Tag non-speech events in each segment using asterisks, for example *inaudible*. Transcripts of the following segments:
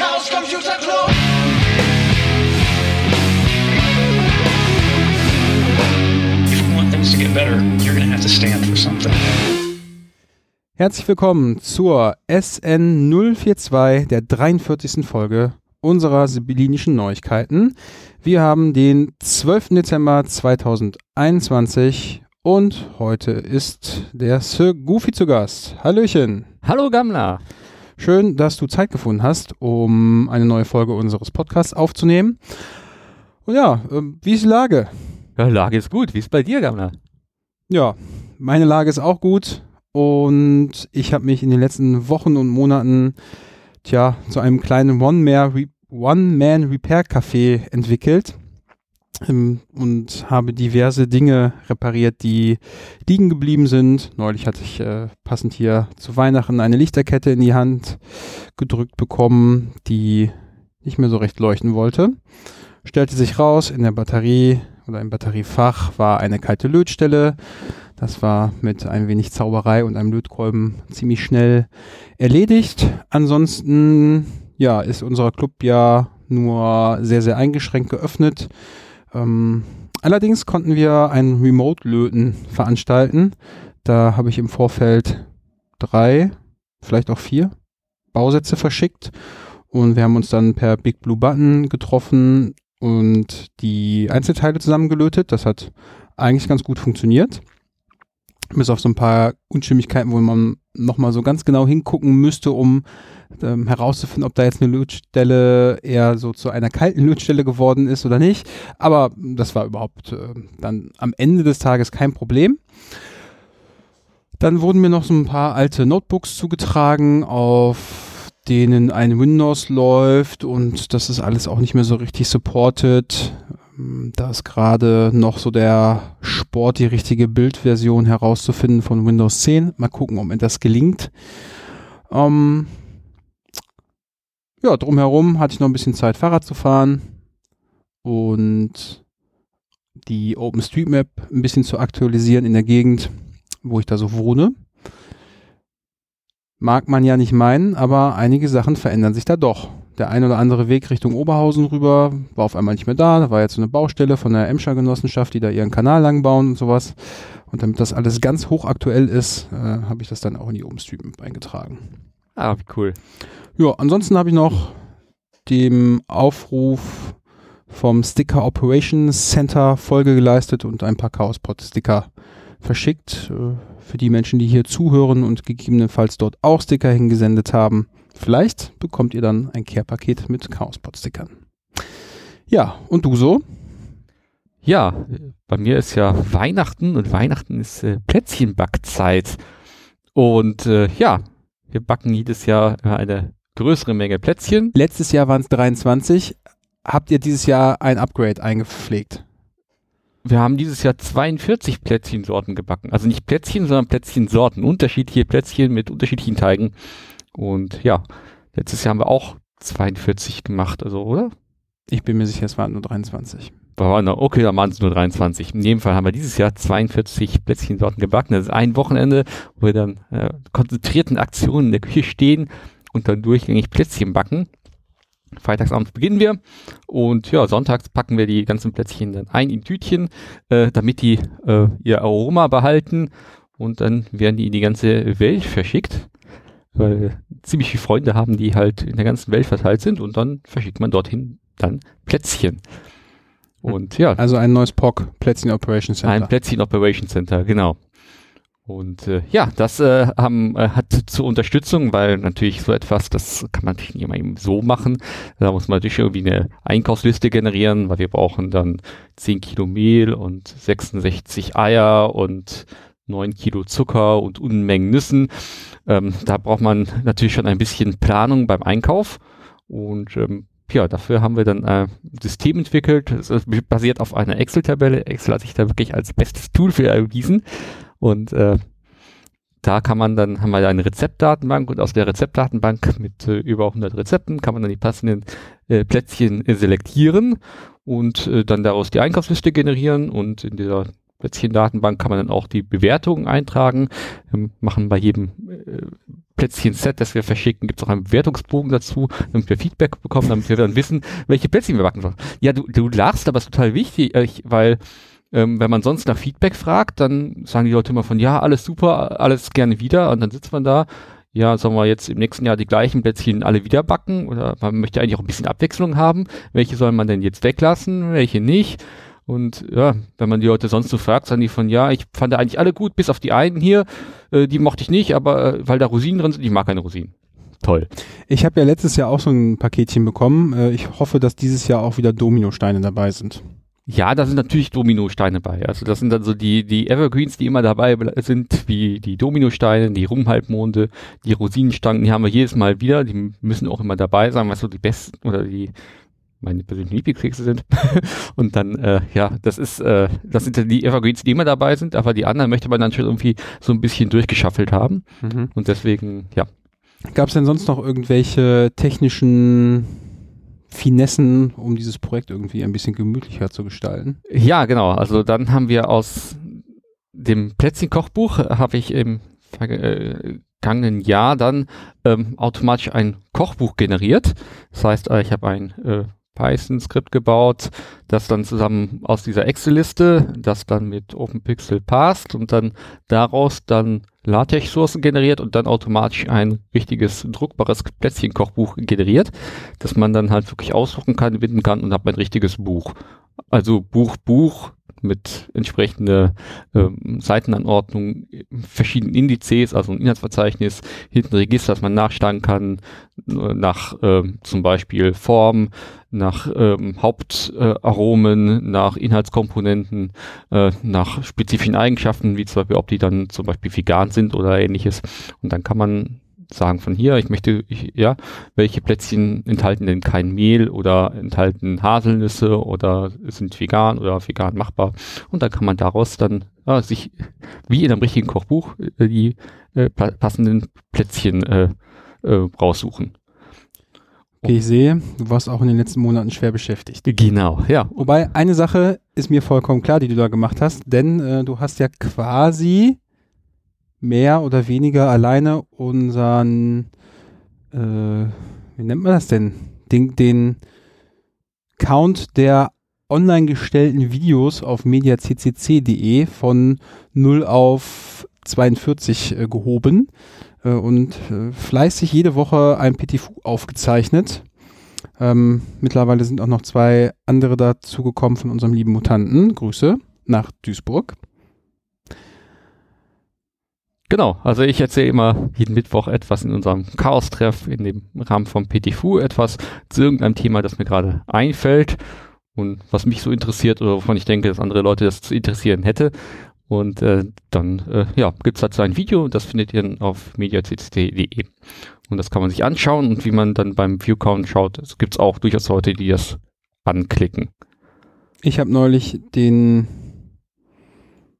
Chaos Computer Club. If you want things to get better, you're going to have to stand for something. Herzlich willkommen zur SN 042 der 43. Folge unserer sibyllinischen Neuigkeiten. Wir haben den 12. Dezember 2021 und heute ist der Sir Goofy zu Gast. Hallöchen. Hallo Gammler. Schön, dass du Zeit gefunden hast, um eine neue Folge unseres Podcasts aufzunehmen. Und ja, ähm, wie ist die Lage? Ja, Lage ist gut. Wie ist bei dir, Gammler? Ja, meine Lage ist auch gut und ich habe mich in den letzten Wochen und Monaten tja, zu einem kleinen One-Man-Repair-Café entwickelt und habe diverse Dinge repariert, die liegen geblieben sind. Neulich hatte ich äh, passend hier zu Weihnachten eine Lichterkette in die Hand gedrückt bekommen, die nicht mehr so recht leuchten wollte. Stellte sich raus, in der Batterie oder im Batteriefach war eine kalte Lötstelle. Das war mit ein wenig Zauberei und einem Lötkolben ziemlich schnell erledigt. Ansonsten, ja, ist unser Club ja nur sehr, sehr eingeschränkt geöffnet. Ähm, allerdings konnten wir ein Remote-Löten veranstalten. Da habe ich im Vorfeld drei, vielleicht auch vier Bausätze verschickt. Und wir haben uns dann per Big Blue Button getroffen und die Einzelteile zusammengelötet. Das hat eigentlich ganz gut funktioniert. Bis auf so ein paar Unstimmigkeiten, wo man nochmal so ganz genau hingucken müsste, um ähm, herauszufinden, ob da jetzt eine Lötstelle eher so zu einer kalten Lötstelle geworden ist oder nicht. Aber das war überhaupt äh, dann am Ende des Tages kein Problem. Dann wurden mir noch so ein paar alte Notebooks zugetragen, auf denen ein Windows läuft und das ist alles auch nicht mehr so richtig supported. Da ist gerade noch so der Sport, die richtige Bildversion herauszufinden von Windows 10. Mal gucken, ob mir das gelingt. Ähm, ja, drumherum hatte ich noch ein bisschen Zeit, Fahrrad zu fahren und die OpenStreetMap ein bisschen zu aktualisieren in der Gegend, wo ich da so wohne. Mag man ja nicht meinen, aber einige Sachen verändern sich da doch. Der ein oder andere Weg Richtung Oberhausen rüber war auf einmal nicht mehr da. Da war jetzt so eine Baustelle von der Emscher Genossenschaft, die da ihren Kanal lang bauen und sowas. Und damit das alles ganz hochaktuell ist, äh, habe ich das dann auch in die OpenStreetMap eingetragen. Ah, wie cool. Ja, ansonsten habe ich noch dem Aufruf vom Sticker Operations Center Folge geleistet und ein paar Chaospot-Sticker verschickt. Äh, für die Menschen, die hier zuhören und gegebenenfalls dort auch Sticker hingesendet haben. Vielleicht bekommt ihr dann ein Care-Paket mit Chaospot-Stickern. Ja, und du so? Ja, bei mir ist ja Weihnachten und Weihnachten ist äh, Plätzchenbackzeit. Und äh, ja, wir backen jedes Jahr immer eine größere Menge Plätzchen. Letztes Jahr waren es 23. Habt ihr dieses Jahr ein Upgrade eingepflegt? Wir haben dieses Jahr 42 Plätzchensorten gebacken. Also nicht Plätzchen, sondern Plätzchensorten. Unterschiedliche Plätzchen mit unterschiedlichen Teigen. Und ja, letztes Jahr haben wir auch 42 gemacht, also, oder? Ich bin mir sicher, es waren nur 23. War noch- Okay, dann waren es nur 23. In jedem Fall haben wir dieses Jahr 42 Plätzchensorten gebacken. Das ist ein Wochenende, wo wir dann äh, konzentrierten Aktionen in der Küche stehen und dann durchgängig Plätzchen backen. Freitagsabends beginnen wir und ja, sonntags packen wir die ganzen Plätzchen dann ein in Tütchen, äh, damit die äh, ihr Aroma behalten und dann werden die in die ganze Welt verschickt, weil ziemlich viele Freunde haben, die halt in der ganzen Welt verteilt sind und dann verschickt man dorthin dann Plätzchen. Und ja, Also ein neues POC, Plätzchen Operation Center. ein Plätzchen Operation Center, genau. Und äh, ja, das äh, haben, äh, hat zur Unterstützung, weil natürlich so etwas, das kann man natürlich nicht immer eben so machen. Da muss man natürlich irgendwie eine Einkaufsliste generieren, weil wir brauchen dann 10 Kilo Mehl und 66 Eier und 9 Kilo Zucker und Unmengen Nüssen. Ähm, da braucht man natürlich schon ein bisschen Planung beim Einkauf. Und ähm, ja, dafür haben wir dann äh, ein System entwickelt. Basiert auf einer Excel-Tabelle. Excel hat sich da wirklich als bestes Tool für erwiesen. Und äh, da kann man dann, haben wir eine Rezeptdatenbank und aus der Rezeptdatenbank mit äh, über 100 Rezepten kann man dann die passenden äh, Plätzchen äh, selektieren und äh, dann daraus die Einkaufsliste generieren und in dieser Plätzchen-Datenbank kann man dann auch die Bewertungen eintragen. Wir machen bei jedem äh, Plätzchen-Set, das wir verschicken, gibt es auch einen Bewertungsbogen dazu, damit wir Feedback bekommen, damit wir dann wissen, welche Plätzchen wir backen sollen. Ja, du, du lachst, aber es ist total wichtig, äh, weil ähm, wenn man sonst nach Feedback fragt, dann sagen die Leute immer von, ja, alles super, alles gerne wieder und dann sitzt man da, ja, sollen wir jetzt im nächsten Jahr die gleichen Plätzchen alle wieder backen oder man möchte eigentlich auch ein bisschen Abwechslung haben. Welche soll man denn jetzt weglassen, welche nicht? Und ja, wenn man die Leute sonst so fragt, sagen die von, ja, ich fand eigentlich alle gut, bis auf die einen hier, äh, die mochte ich nicht, aber äh, weil da Rosinen drin sind, ich mag keine Rosinen. Toll. Ich habe ja letztes Jahr auch so ein Paketchen bekommen. Äh, ich hoffe, dass dieses Jahr auch wieder Dominosteine dabei sind. Ja, da sind natürlich Dominosteine bei. Also das sind dann so die, die Evergreens, die immer dabei sind, wie die Dominosteine, die Rumhalbmonde, die Rosinenstangen, die haben wir jedes Mal wieder. Die müssen auch immer dabei sein, was so die besten oder die meine persönlichen Lieblingskekse sind. *laughs* und dann, äh, ja, das ist, äh, das sind die Evergreens, die immer dabei sind, aber die anderen möchte man dann schon irgendwie so ein bisschen durchgeschaffelt haben. Mhm. Und deswegen, ja. Gab es denn sonst noch irgendwelche technischen Finessen, um dieses Projekt irgendwie ein bisschen gemütlicher zu gestalten? Ja, genau. Also dann haben wir aus dem Plätzchen-Kochbuch habe ich im vergangenen Jahr dann ähm, automatisch ein Kochbuch generiert. Das heißt, äh, ich habe ein äh, Python-Skript gebaut, das dann zusammen aus dieser Excel-Liste, das dann mit OpenPixel passt und dann daraus dann LaTeX-Sourcen generiert und dann automatisch ein richtiges druckbares Plätzchen-Kochbuch generiert, das man dann halt wirklich ausdrucken kann, binden kann und hat ein richtiges Buch. Also Buch, Buch, mit entsprechender ähm, Seitenanordnung, verschiedenen Indizes, also ein Inhaltsverzeichnis, hinten Register, das man nachschlagen kann, äh, nach ähm, zum Beispiel Form, nach ähm, Hauptaromen, äh, nach Inhaltskomponenten, äh, nach spezifischen Eigenschaften, wie zum Beispiel, ob die dann zum Beispiel vegan sind oder ähnliches. Und dann kann man sagen von hier, ich möchte, ich, ja, welche Plätzchen enthalten denn kein Mehl oder enthalten Haselnüsse oder sind vegan oder vegan machbar. Und dann kann man daraus dann äh, sich wie in einem richtigen Kochbuch äh, die äh, passenden Plätzchen äh, äh, raussuchen. Okay, ich sehe, du warst auch in den letzten Monaten schwer beschäftigt. Genau, ja. Wobei eine Sache ist mir vollkommen klar, die du da gemacht hast, denn äh, du hast ja quasi mehr oder weniger alleine unseren, äh, wie nennt man das denn? Den, den Count der online gestellten Videos auf mediaccc.de von 0 auf 42 äh, gehoben äh, und äh, fleißig jede Woche ein PTFU aufgezeichnet. Ähm, mittlerweile sind auch noch zwei andere dazugekommen von unserem lieben Mutanten. Grüße nach Duisburg. Genau, also ich erzähle immer jeden Mittwoch etwas in unserem Chaos-Treff in dem Rahmen vom PTFU, etwas zu irgendeinem Thema, das mir gerade einfällt und was mich so interessiert oder wovon ich denke, dass andere Leute das zu interessieren hätte. Und äh, dann äh, ja, gibt es dazu ein Video, das findet ihr auf mediacct.de. Und das kann man sich anschauen und wie man dann beim Viewcount schaut, es gibt es auch durchaus Leute, die das anklicken. Ich habe neulich den,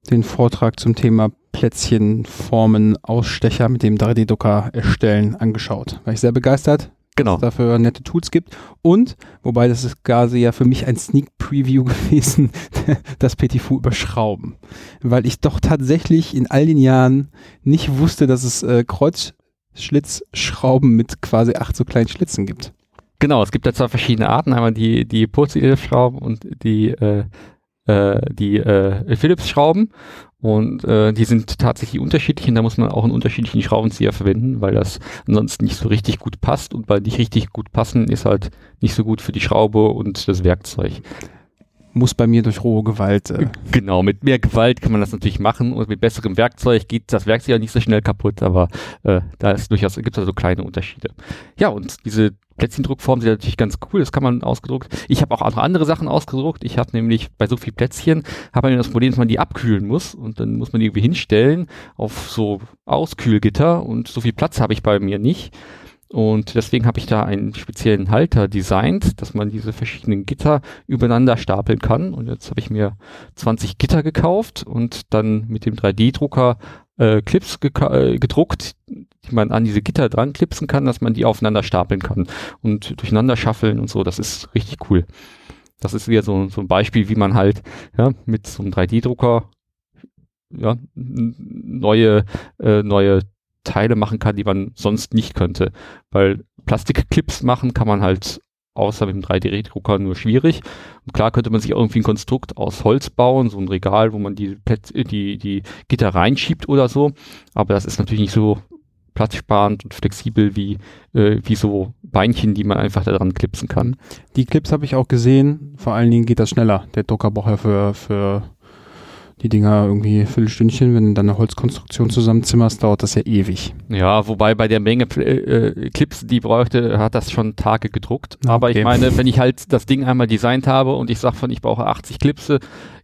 den Vortrag zum Thema Plätzchenformen, Ausstecher mit dem 3D-Drucker erstellen angeschaut. War ich sehr begeistert. Genau. Dass es dafür nette Tools gibt. Und, wobei das ist quasi ja für mich ein Sneak Preview *laughs* gewesen, das PTFU überschrauben. Weil ich doch tatsächlich in all den Jahren nicht wusste, dass es äh, Kreuzschlitzschrauben mit quasi acht so kleinen Schlitzen gibt. Genau, es gibt da zwei verschiedene Arten. Einmal die, die Purzel-Schrauben und die, äh, äh, die äh, Philips-Schrauben. Und äh, die sind tatsächlich unterschiedlich und da muss man auch einen unterschiedlichen Schraubenzieher verwenden, weil das ansonsten nicht so richtig gut passt. Und bei nicht richtig gut passen ist halt nicht so gut für die Schraube und das Werkzeug. Muss bei mir durch rohe Gewalt. Äh. Genau, mit mehr Gewalt kann man das natürlich machen und mit besserem Werkzeug geht das Werkzeug ja nicht so schnell kaputt, aber äh, da ist durchaus, gibt es also kleine Unterschiede. Ja, und diese Plätzchendruckform sind natürlich ganz cool, das kann man ausgedruckt. Ich habe auch andere, andere Sachen ausgedruckt. Ich habe nämlich bei so viel Plätzchen, habe man das Problem, dass man die abkühlen muss und dann muss man die irgendwie hinstellen auf so Auskühlgitter und so viel Platz habe ich bei mir nicht. Und deswegen habe ich da einen speziellen Halter designt, dass man diese verschiedenen Gitter übereinander stapeln kann. Und jetzt habe ich mir 20 Gitter gekauft und dann mit dem 3D-Drucker äh, Clips äh, gedruckt, die man an diese Gitter dran klipsen kann, dass man die aufeinander stapeln kann und durcheinander schaffeln und so. Das ist richtig cool. Das ist wieder so, so ein Beispiel, wie man halt ja, mit so einem 3D-Drucker ja, neue, äh, neue Teile machen kann, die man sonst nicht könnte. Weil Plastikclips machen kann man halt außer mit dem 3D-Drucker nur schwierig. Und klar könnte man sich irgendwie ein Konstrukt aus Holz bauen, so ein Regal, wo man die, Plätze, die, die Gitter reinschiebt oder so. Aber das ist natürlich nicht so platzsparend und flexibel wie, äh, wie so Beinchen, die man einfach da dran klipsen kann. Die Clips habe ich auch gesehen. Vor allen Dingen geht das schneller. Der Drucker braucht ja für, für die Dinger irgendwie Viertelstündchen, wenn du dann eine Holzkonstruktion zusammenzimmerst, dauert das ja ewig. Ja, wobei bei der Menge äh, äh, Clips, die bräuchte, hat das schon Tage gedruckt. Okay. Aber ich meine, wenn *laughs* ich halt das Ding einmal designt habe und ich sage von, ich brauche 80 Clips,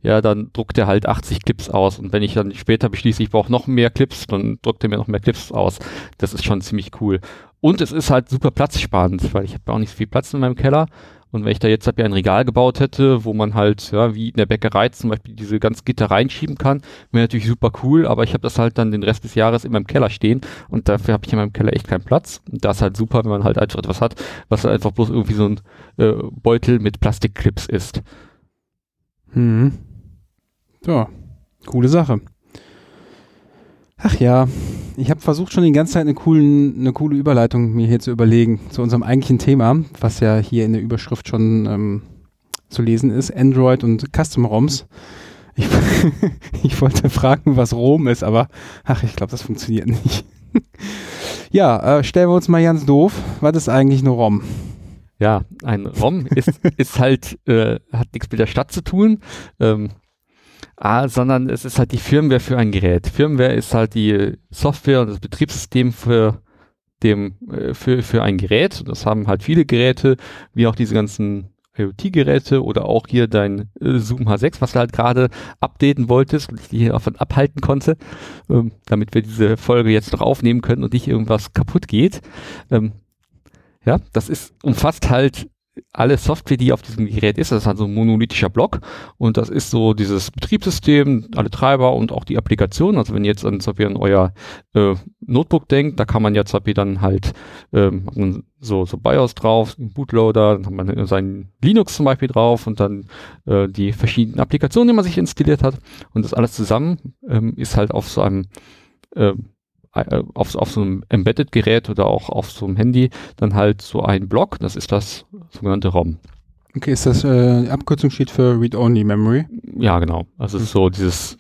ja, dann druckt er halt 80 Clips aus. Und wenn ich dann später beschließe, ich brauche noch mehr Clips, dann druckt er mir noch mehr Clips aus. Das ist schon ziemlich cool. Und es ist halt super platzsparend, weil ich habe auch nicht so viel Platz in meinem Keller. Und wenn ich da jetzt ein Regal gebaut hätte, wo man halt, ja, wie in der Bäckerei zum Beispiel diese ganz Gitter reinschieben kann, wäre natürlich super cool, aber ich habe das halt dann den Rest des Jahres in meinem Keller stehen und dafür habe ich in meinem Keller echt keinen Platz. Und das ist halt super, wenn man halt einfach etwas hat, was halt einfach bloß irgendwie so ein äh, Beutel mit Plastikclips ist. Hm. Ja, coole Sache. Ach ja, ich habe versucht schon die ganze Zeit eine, coolen, eine coole Überleitung mir hier zu überlegen zu unserem eigentlichen Thema, was ja hier in der Überschrift schon ähm, zu lesen ist, Android und Custom ROMs. Ich, *laughs* ich wollte fragen, was ROM ist, aber ach, ich glaube, das funktioniert nicht. *laughs* ja, äh, stellen wir uns mal ganz doof. Was ist eigentlich eine ROM? Ja, ein ROM ist, ist halt, äh, hat nichts mit der Stadt zu tun. Ähm, Ah, sondern es ist halt die Firmware für ein Gerät. Firmware ist halt die Software und das Betriebssystem für dem, äh, für, für ein Gerät. Das haben halt viele Geräte, wie auch diese ganzen IoT-Geräte oder auch hier dein äh, Zoom H6, was du halt gerade updaten wolltest und ich dich hier davon abhalten konnte, ähm, damit wir diese Folge jetzt noch aufnehmen können und nicht irgendwas kaputt geht. Ähm, ja, das ist, umfasst halt alle Software, die auf diesem Gerät ist, das ist halt so ein monolithischer Block und das ist so dieses Betriebssystem, alle Treiber und auch die Applikation. Also wenn ihr jetzt an, an euer äh, Notebook denkt, da kann man zum Beispiel dann halt ähm, so, so BIOS drauf, Bootloader, dann hat man sein Linux zum Beispiel drauf und dann äh, die verschiedenen Applikationen, die man sich installiert hat und das alles zusammen ähm, ist halt auf so einem äh, äh, auf, auf so einem Embedded-Gerät oder auch auf so einem Handy dann halt so ein Block, das ist das sogenannte ROM. Okay, ist das, äh, Abkürzung steht für Read-Only Memory? Ja, genau. Also es ist so dieses,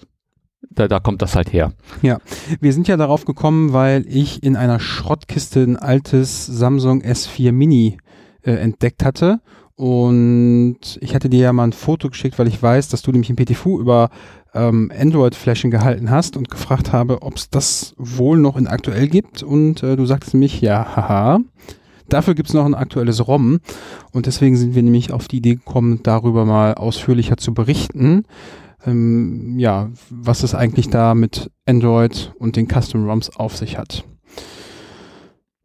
da, da kommt das halt her. Ja, wir sind ja darauf gekommen, weil ich in einer Schrottkiste ein altes Samsung S4 Mini äh, entdeckt hatte und ich hatte dir ja mal ein Foto geschickt, weil ich weiß, dass du nämlich im PTFU über ähm, Android-Flächen gehalten hast und gefragt habe, ob es das wohl noch in aktuell gibt. Und äh, du sagtest mich, ja, haha. Dafür gibt es noch ein aktuelles ROM. Und deswegen sind wir nämlich auf die Idee gekommen, darüber mal ausführlicher zu berichten. Ähm, ja, was es eigentlich da mit Android und den Custom ROMs auf sich hat.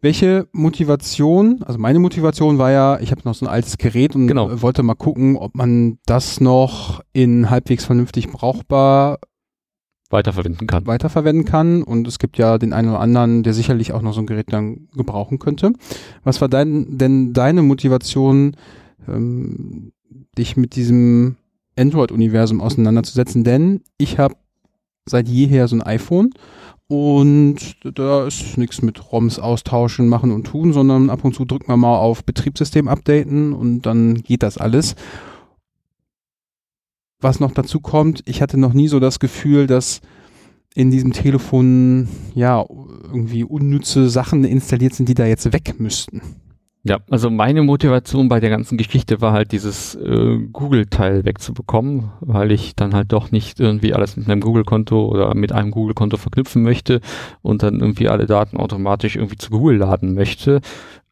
Welche Motivation, also meine Motivation war ja, ich habe noch so ein altes Gerät und genau. wollte mal gucken, ob man das noch in halbwegs vernünftig brauchbar weiterverwenden kann. Weiterverwenden kann. Und es gibt ja den einen oder anderen, der sicherlich auch noch so ein Gerät dann gebrauchen könnte. Was war dein, denn deine Motivation, ähm, dich mit diesem Android-Universum auseinanderzusetzen? Denn ich habe seit jeher so ein iPhone und da ist nichts mit ROMs austauschen, machen und tun, sondern ab und zu drückt man mal auf Betriebssystem updaten und dann geht das alles. Was noch dazu kommt, ich hatte noch nie so das Gefühl, dass in diesem Telefon ja irgendwie unnütze Sachen installiert sind, die da jetzt weg müssten. Ja, also meine Motivation bei der ganzen Geschichte war halt dieses äh, Google-Teil wegzubekommen, weil ich dann halt doch nicht irgendwie alles mit einem Google-Konto oder mit einem Google-Konto verknüpfen möchte und dann irgendwie alle Daten automatisch irgendwie zu Google laden möchte.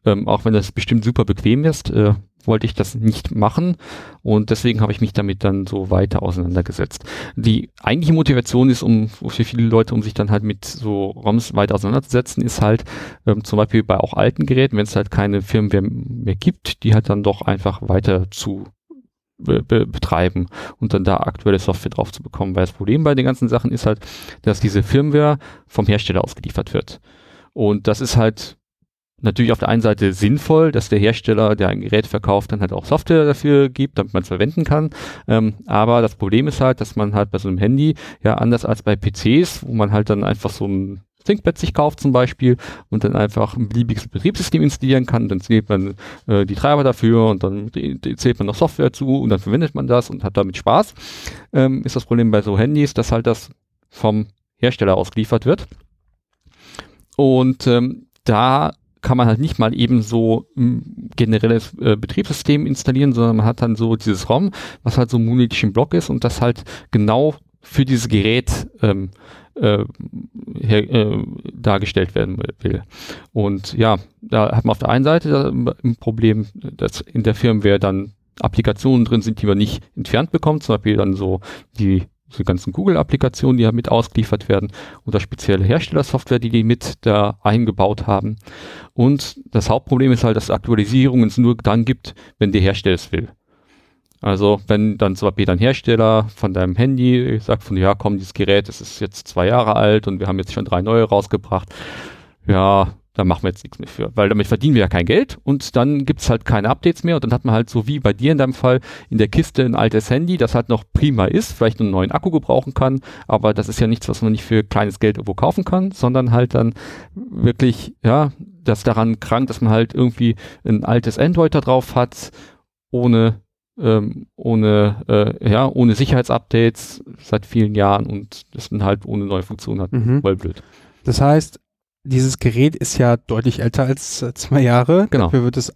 Ähm, auch wenn das bestimmt super bequem ist, äh, wollte ich das nicht machen und deswegen habe ich mich damit dann so weiter auseinandergesetzt. Die eigentliche Motivation ist, um für viele Leute, um sich dann halt mit so ROMs weiter auseinanderzusetzen, ist halt ähm, zum Beispiel bei auch alten Geräten, wenn es halt keine Firmware mehr gibt, die halt dann doch einfach weiter zu be betreiben und dann da aktuelle Software drauf zu bekommen. Weil das Problem bei den ganzen Sachen ist halt, dass diese Firmware vom Hersteller ausgeliefert wird. Und das ist halt natürlich auf der einen Seite sinnvoll, dass der Hersteller, der ein Gerät verkauft, dann halt auch Software dafür gibt, damit man es verwenden kann. Ähm, aber das Problem ist halt, dass man halt bei so einem Handy, ja anders als bei PCs, wo man halt dann einfach so ein ThinkPad sich kauft zum Beispiel und dann einfach ein beliebiges Betriebssystem installieren kann, dann zählt man äh, die Treiber dafür und dann zählt man noch Software zu und dann verwendet man das und hat damit Spaß. Ähm, ist das Problem bei so Handys, dass halt das vom Hersteller ausgeliefert wird. Und ähm, da kann man halt nicht mal eben so ein generelles äh, Betriebssystem installieren, sondern man hat dann so dieses ROM, was halt so ein monolithischen Block ist und das halt genau für dieses Gerät ähm, äh, her, äh, dargestellt werden will. Und ja, da hat man auf der einen Seite ein Problem, dass in der Firmware dann Applikationen drin sind, die man nicht entfernt bekommt, zum Beispiel dann so die diese ganzen Google-Applikationen, die ja mit ausgeliefert werden oder spezielle Herstellersoftware, die die mit da eingebaut haben. Und das Hauptproblem ist halt, dass Aktualisierungen es nur dann gibt, wenn der Hersteller es will. Also wenn dann zum Beispiel dein Hersteller von deinem Handy sagt von, ja komm, dieses Gerät, es ist jetzt zwei Jahre alt und wir haben jetzt schon drei neue rausgebracht, ja, da machen wir jetzt nichts mehr für, weil damit verdienen wir ja kein Geld und dann gibt's halt keine Updates mehr und dann hat man halt so wie bei dir in deinem Fall in der Kiste ein altes Handy, das halt noch prima ist, vielleicht einen neuen Akku gebrauchen kann, aber das ist ja nichts, was man nicht für kleines Geld irgendwo kaufen kann, sondern halt dann wirklich, ja, das daran krankt, dass man halt irgendwie ein altes Android da drauf hat, ohne ähm, ohne äh, ja ohne Sicherheitsupdates seit vielen Jahren und das dann halt ohne neue Funktionen hat. Mhm. Voll blöd. Das heißt, dieses Gerät ist ja deutlich älter als äh, zwei Jahre. Genau. Dafür wird es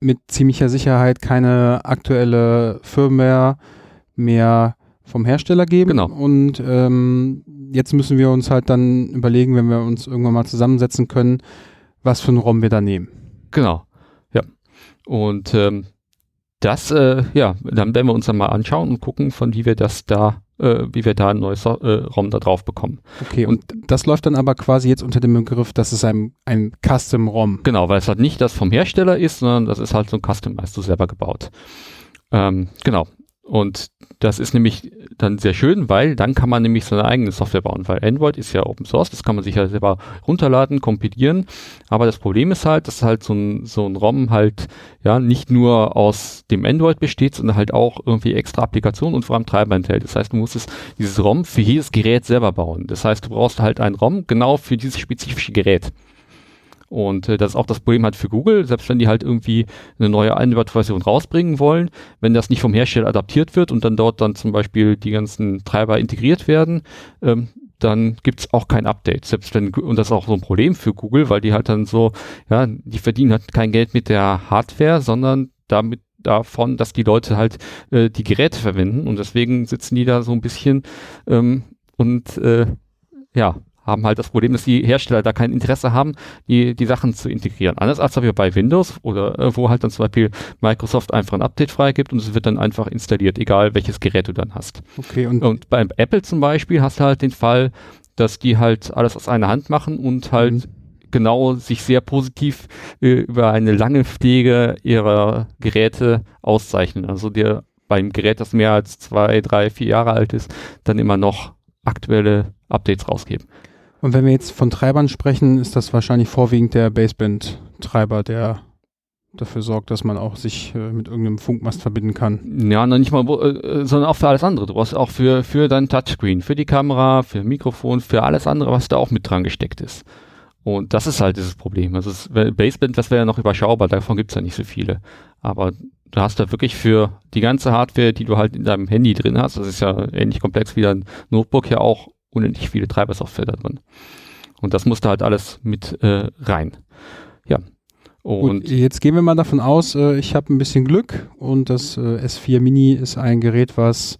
mit ziemlicher Sicherheit keine aktuelle Firmware mehr vom Hersteller geben. Genau. Und ähm, jetzt müssen wir uns halt dann überlegen, wenn wir uns irgendwann mal zusammensetzen können, was für einen ROM wir da nehmen. Genau. Ja. Und ähm, das, äh, ja, dann werden wir uns dann mal anschauen und gucken, von wie wir das da äh, wie wir da ein neues äh, ROM da drauf bekommen. Okay, und, das läuft dann aber quasi jetzt unter dem Begriff, dass es ein, ein Custom-ROM. Genau, weil es halt nicht das vom Hersteller ist, sondern das ist halt so ein Custom, hast du selber gebaut. Ähm, genau. Und das ist nämlich dann sehr schön, weil dann kann man nämlich seine eigene Software bauen, weil Android ist ja Open Source, das kann man sich ja selber runterladen, kompilieren. Aber das Problem ist halt, dass halt so ein, so ein ROM halt ja nicht nur aus dem Android besteht, sondern halt auch irgendwie extra Applikationen und vor allem Treiber enthält. Das heißt, du musst es, dieses ROM für jedes Gerät selber bauen. Das heißt, du brauchst halt ein ROM genau für dieses spezifische Gerät. Und äh, das ist auch das Problem halt für Google, selbst wenn die halt irgendwie eine neue Android-Version rausbringen wollen, wenn das nicht vom Hersteller adaptiert wird und dann dort dann zum Beispiel die ganzen Treiber integriert werden, ähm, dann gibt's auch kein Update. Selbst wenn, und das ist auch so ein Problem für Google, weil die halt dann so, ja, die verdienen halt kein Geld mit der Hardware, sondern damit davon, dass die Leute halt äh, die Geräte verwenden und deswegen sitzen die da so ein bisschen ähm, und äh, ja, haben halt das Problem, dass die Hersteller da kein Interesse haben, die, die Sachen zu integrieren. Anders als wir bei Windows oder äh, wo halt dann zum Beispiel Microsoft einfach ein Update freigibt und es wird dann einfach installiert, egal welches Gerät du dann hast. Okay, und, und beim Apple zum Beispiel hast du halt den Fall, dass die halt alles aus einer Hand machen und halt mhm. genau sich sehr positiv äh, über eine lange Pflege ihrer Geräte auszeichnen. Also dir beim Gerät, das mehr als zwei, drei, vier Jahre alt ist, dann immer noch aktuelle Updates rausgeben. Und wenn wir jetzt von Treibern sprechen, ist das wahrscheinlich vorwiegend der Baseband-Treiber, der dafür sorgt, dass man auch sich äh, mit irgendeinem Funkmast verbinden kann. Ja, noch nicht mal, äh, sondern auch für alles andere. Du brauchst auch für, für dein Touchscreen, für die Kamera, für Mikrofon, für alles andere, was da auch mit dran gesteckt ist. Und das ist halt dieses Problem. Also das Baseband, das wäre ja noch überschaubar, davon gibt's ja nicht so viele. Aber du hast da wirklich für die ganze Hardware, die du halt in deinem Handy drin hast, das ist ja ähnlich komplex wie dein Notebook, ja auch unendlich viele Treibersoftware da drin. Und das musste halt alles mit äh, rein. Ja. Und Gut, jetzt gehen wir mal davon aus, äh, ich habe ein bisschen Glück und das äh, S4 Mini ist ein Gerät, was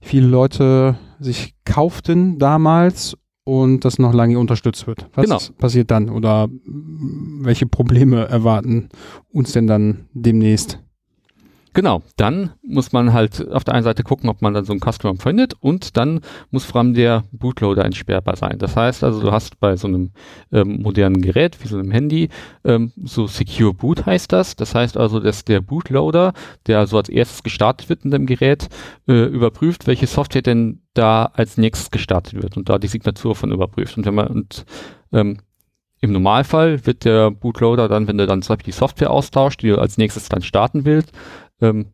viele Leute sich kauften damals und das noch lange unterstützt wird. Was genau. passiert dann oder welche Probleme erwarten uns denn dann demnächst? Genau, dann muss man halt auf der einen Seite gucken, ob man dann so einen Custom findet und dann muss vor allem der Bootloader entsperrbar sein. Das heißt also, du hast bei so einem ähm, modernen Gerät wie so einem Handy ähm, so Secure Boot heißt das. Das heißt also, dass der Bootloader, der so als erstes gestartet wird in dem Gerät, äh, überprüft, welche Software denn da als nächstes gestartet wird und da die Signatur von überprüft. Und wenn man und ähm, im Normalfall wird der Bootloader dann, wenn du dann zum Beispiel die Software austauscht, die du als nächstes dann starten willst, ähm,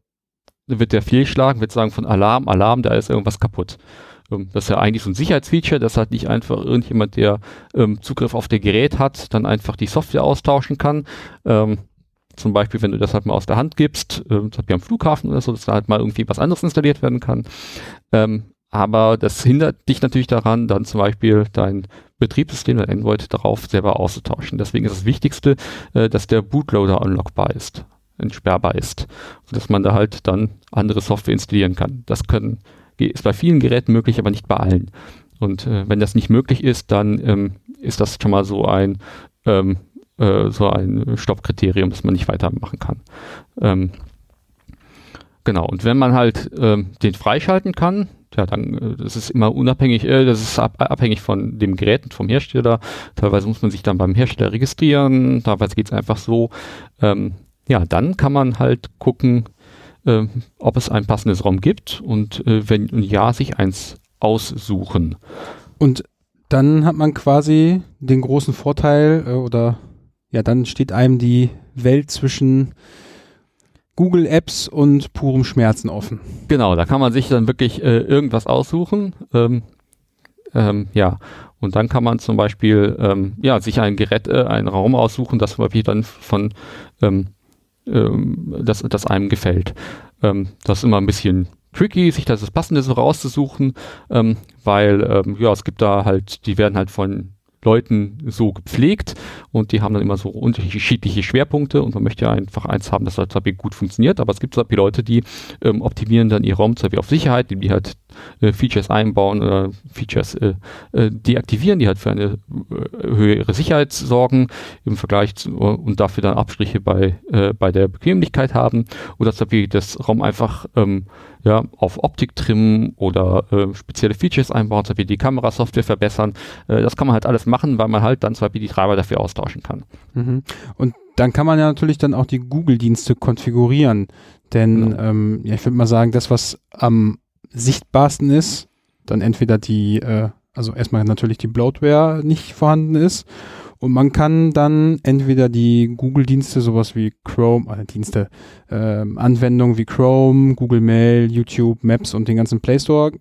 wird der fehlschlagen, wird sagen von Alarm, Alarm, da ist irgendwas kaputt. Ähm, das ist ja eigentlich so ein Sicherheitsfeature, dass halt nicht einfach irgendjemand, der ähm, Zugriff auf der Gerät hat, dann einfach die Software austauschen kann. Ähm, zum Beispiel, wenn du das halt mal aus der Hand gibst, äh, zum Beispiel am Flughafen oder so, dass da halt mal irgendwie was anderes installiert werden kann. Ähm, aber das hindert dich natürlich daran, dann zum Beispiel dein Betriebssystem, dein Android darauf selber auszutauschen. Deswegen ist das Wichtigste, äh, dass der Bootloader unlockbar ist, entsperrbar ist. Dass man da halt dann andere Software installieren kann. Das können, ist bei vielen Geräten möglich, aber nicht bei allen. Und äh, wenn das nicht möglich ist, dann ähm, ist das schon mal so ein ähm, äh, so ein Stoppkriterium, dass man nicht weitermachen kann. Ähm, genau, und wenn man halt ähm, den freischalten kann, ja, dann äh, das ist immer unabhängig, äh, das ist ab, abhängig von dem Gerät und vom Hersteller. Teilweise muss man sich dann beim Hersteller registrieren, teilweise geht es einfach so. Ähm, ja, dann kann man halt gucken, äh, ob es ein passendes ROM gibt und äh, wenn ja, sich eins aussuchen. Und dann hat man quasi den großen Vorteil äh, oder ja, dann steht einem die Welt zwischen Google Apps und purem Schmerzen offen. Genau, da kann man sich dann wirklich äh, irgendwas aussuchen. Ähm, ähm, ja, und dann kann man zum Beispiel ähm, ja, sich ein Gerät, äh, einen Raum aussuchen, das zum Beispiel dann von ähm, das, das einem gefällt. Ähm, das ist immer ein bisschen tricky, sich das Passende so rauszusuchen, ähm, weil ähm, ja, es gibt da halt, die werden halt von Leuten so gepflegt und die haben dann immer so unterschiedliche Schwerpunkte und man möchte einfach eins haben, das halt gut funktioniert, aber es gibt so Leute, die ähm, optimieren dann ihr Raum auf Sicherheit, die halt äh, Features einbauen oder Features äh, äh, deaktivieren, die halt für eine äh, höhere Sicherheit sorgen im Vergleich zu, und dafür dann Abstriche bei, äh, bei der Bequemlichkeit haben oder zum Beispiel das Raum einfach ähm, ja, auf Optik trimmen oder äh, spezielle Features einbauen, zum Beispiel die Kamerasoftware verbessern. Äh, das kann man halt alles machen, weil man halt dann zum Beispiel die Treiber dafür austauschen kann. Mhm. Und dann kann man ja natürlich dann auch die Google-Dienste konfigurieren. Denn genau. ähm, ja, ich würde mal sagen, das, was am sichtbarsten ist, dann entweder die, äh, also erstmal natürlich die Bloatware nicht vorhanden ist und man kann dann entweder die Google-Dienste, sowas wie Chrome, äh, Dienste, äh, Anwendungen wie Chrome, Google Mail, YouTube, Maps und den ganzen Play Store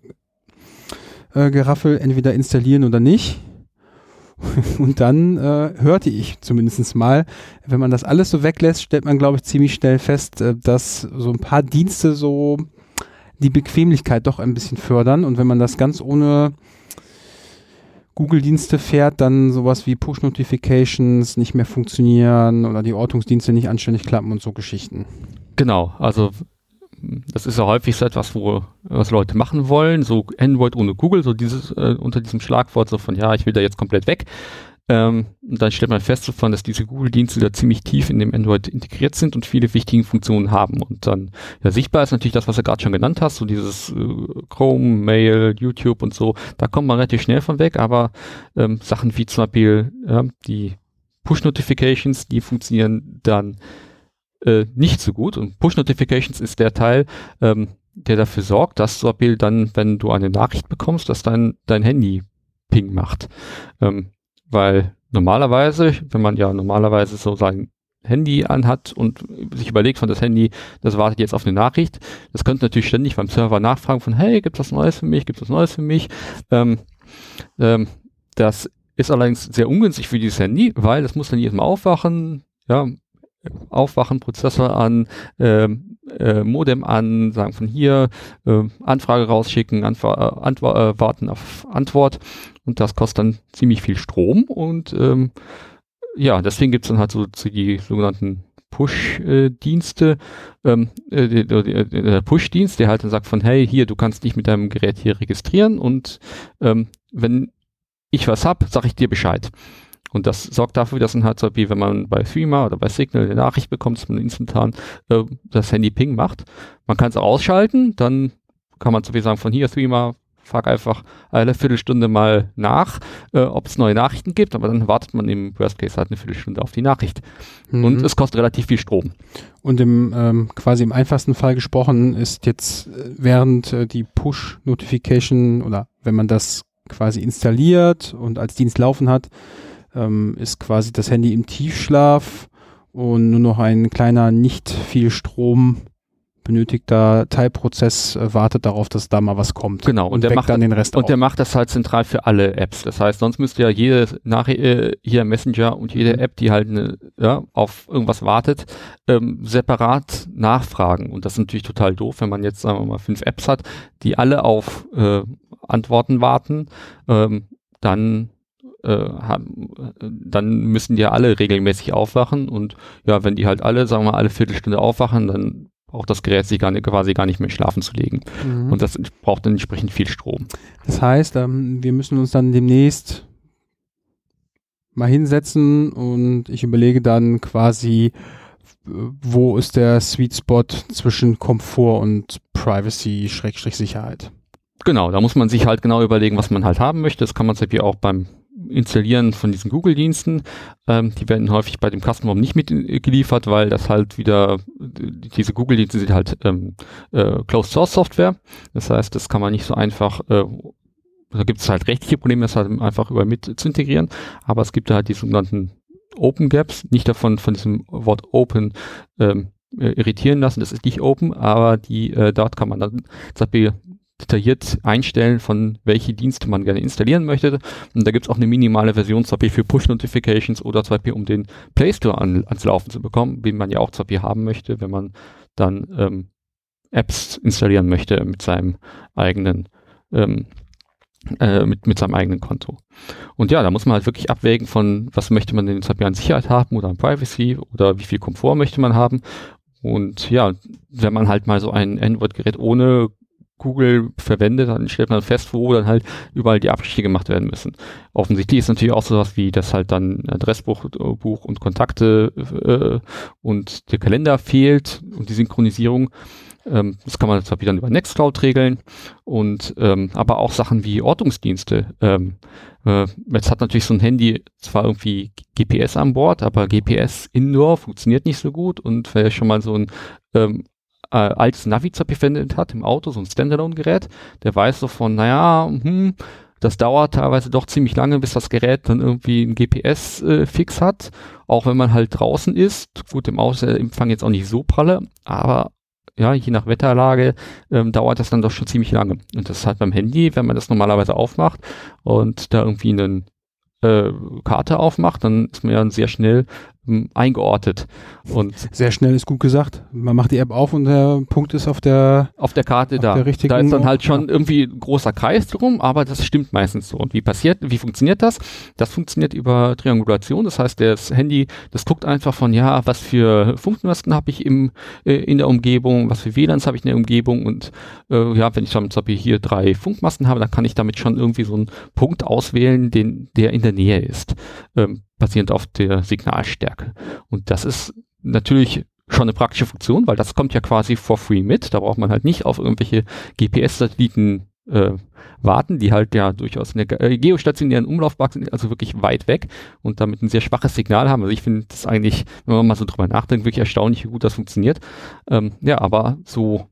äh, Geraffel entweder installieren oder nicht. *laughs* Und dann äh, hörte ich zumindest mal, wenn man das alles so weglässt, stellt man, glaube ich, ziemlich schnell fest, äh, dass so ein paar Dienste so die Bequemlichkeit doch ein bisschen fördern. Und wenn man das ganz ohne Google-Dienste fährt, dann sowas wie Push-Notifications nicht mehr funktionieren oder die Ortungsdienste nicht anständig klappen und so Geschichten. Genau, also das ist ja häufig so etwas, wo was Leute machen wollen, so Android ohne Google, so dieses äh, unter diesem Schlagwort so von ja, ich will da jetzt komplett weg. Ähm, und dann stellt man fest davon, dass diese Google-Dienste da ziemlich tief in dem Android integriert sind und viele wichtige Funktionen haben. Und dann ja, sichtbar ist natürlich das, was du gerade schon genannt hast, so dieses äh, Chrome, Mail, YouTube und so. Da kommt man relativ schnell von weg, aber ähm, Sachen wie zum Beispiel ja, die Push-Notifications, die funktionieren dann äh, nicht so gut. Und Push-Notifications ist der Teil, ähm, der dafür sorgt, dass zum Beispiel dann, wenn du eine Nachricht bekommst, dass dein, dein Handy Ping macht. Ähm, weil normalerweise, wenn man ja normalerweise so sein Handy anhat und sich überlegt von das Handy, das wartet jetzt auf eine Nachricht, das könnte natürlich ständig beim Server nachfragen von, hey, gibt es was Neues für mich, gibt es was Neues für mich? Ähm, ähm, das ist allerdings sehr ungünstig für dieses Handy, weil das muss dann jedes Mal aufwachen, ja, aufwachen, Prozessor an, ähm, äh, Modem an, sagen von hier, äh, Anfrage rausschicken, Antwo äh, Antwo äh, warten auf Antwort und das kostet dann ziemlich viel Strom und ähm, ja, deswegen gibt es dann halt so, die sogenannten Push-Dienste, ähm, äh, der Push-Dienst, der halt dann sagt von, hey, hier, du kannst dich mit deinem Gerät hier registrieren und ähm, wenn ich was hab, sag ich dir Bescheid. Und das sorgt dafür, dass man halt so wie wenn man bei Threema oder bei Signal eine Nachricht bekommt, dass man instantan äh, das Handy Ping macht. Man kann es ausschalten, dann kann man so wie sagen von hier Threema, frag einfach alle Viertelstunde mal nach, äh, ob es neue Nachrichten gibt, aber dann wartet man im Worst Case halt eine Viertelstunde auf die Nachricht. Mhm. Und es kostet relativ viel Strom. Und im ähm, quasi im einfachsten Fall gesprochen ist jetzt äh, während äh, die Push-Notification oder wenn man das quasi installiert und als Dienst laufen hat, ähm, ist quasi das Handy im Tiefschlaf und nur noch ein kleiner, nicht viel Strom benötigter Teilprozess äh, wartet darauf, dass da mal was kommt. Genau. Und, der macht dann den Rest Und auch. der macht das halt zentral für alle Apps. Das heißt, sonst müsste ja jede Nachricht, äh, hier Messenger und jede Mhm. App, die halt ne, ja, auf irgendwas wartet, ähm, separat nachfragen. Und das ist natürlich total doof, wenn man jetzt, sagen wir mal, fünf Apps hat, die alle auf äh, Antworten warten, ähm, dann haben, äh, dann müssen die ja alle regelmäßig aufwachen und ja, wenn die halt alle, sagen wir mal, alle Viertelstunde aufwachen, dann braucht das Gerät sich gar nicht, quasi gar nicht mehr schlafen zu legen. Mhm. Und das braucht dann entsprechend viel Strom. Das heißt, ähm, wir müssen uns dann demnächst mal hinsetzen und ich überlege dann quasi, wo ist der Sweet Spot zwischen Komfort und Privacy-Sicherheit. Genau, da muss man sich halt genau überlegen, was man halt haben möchte. Das kann man zum Beispiel auch beim Installieren von diesen Google-Diensten. Ähm, die werden häufig bei dem Custom nicht mitgeliefert, weil das halt wieder, diese Google-Dienste sind halt ähm, äh, Closed-Source-Software. Das heißt, das kann man nicht so einfach, äh, da gibt es halt rechtliche Probleme, das halt einfach über mit zu integrieren. Aber es gibt halt die sogenannten Open Gaps, nicht davon von diesem Wort Open ähm, äh, irritieren lassen. Das ist nicht Open, aber die äh, dort kann man dann zum Beispiel detailliert einstellen, von welche Dienste man gerne installieren möchte. Und da gibt es auch eine minimale Version, zum Beispiel für Push-Notifications oder zum Beispiel um den Play Store an, ans Laufen zu bekommen, den man ja auch zum Beispiel haben möchte, wenn man dann ähm, Apps installieren möchte mit seinem eigenen ähm, äh, mit, mit seinem eigenen Konto. Und ja, da muss man halt wirklich abwägen von, was möchte man denn Beispiel an Sicherheit haben oder an Privacy oder wie viel Komfort möchte man haben. Und ja, wenn man halt mal so ein Android-Gerät ohne Google verwendet, dann stellt man fest, wo dann halt überall die Abstriche gemacht werden müssen. Offensichtlich ist natürlich auch sowas wie, dass halt dann Adressbuch Buch und Kontakte äh, und der Kalender fehlt und die Synchronisierung. Ähm, das kann man zwar wieder über Nextcloud regeln und ähm, aber auch Sachen wie Ortungsdienste. Ähm, äh, jetzt hat natürlich so ein Handy zwar irgendwie GPS an Bord, aber GPS Indoor funktioniert nicht so gut und wer schon mal so ein ähm, äh, altes Navi verwendet hat im Auto, so ein Standalone-Gerät, der weiß so von, naja, hm, das dauert teilweise doch ziemlich lange, bis das Gerät dann irgendwie ein GPS-Fix äh, hat, auch wenn man halt draußen ist. Gut, im Auto jetzt auch nicht so pralle, aber ja, je nach Wetterlage ähm, dauert das dann doch schon ziemlich lange. Und das ist halt beim Handy, wenn man das normalerweise aufmacht und da irgendwie einen äh, Karte aufmacht, dann ist man ja sehr schnell eingeordnet. Und Sehr schnell ist gut gesagt. Man macht die App auf und der Punkt ist auf der auf der Karte Auf da. der richtigen da ist dann halt schon irgendwie ein großer Kreis drum, aber das stimmt meistens so. Und wie passiert, wie funktioniert das? Das funktioniert über Triangulation. Das heißt, das Handy, das guckt einfach von, ja, was für Funkmasten habe ich im, äh, in der Umgebung, was für WLANs habe ich in der Umgebung und äh, ja, wenn ich zum Beispiel hier drei Funkmasten habe, dann kann ich damit schon irgendwie so einen Punkt auswählen, den, der in der Nähe ist, ähm, basierend auf der Signalstärke. Und das ist natürlich schon eine praktische Funktion, weil das kommt ja quasi for free mit. Da braucht man halt nicht auf irgendwelche GPS-Satelliten äh, warten, die halt ja durchaus in der äh, geostationären Umlaufbahn sind, also wirklich weit weg und damit ein sehr schwaches Signal haben. Also ich finde das eigentlich, wenn man mal so drüber nachdenkt, wirklich erstaunlich, wie gut das funktioniert. Ähm, ja, aber so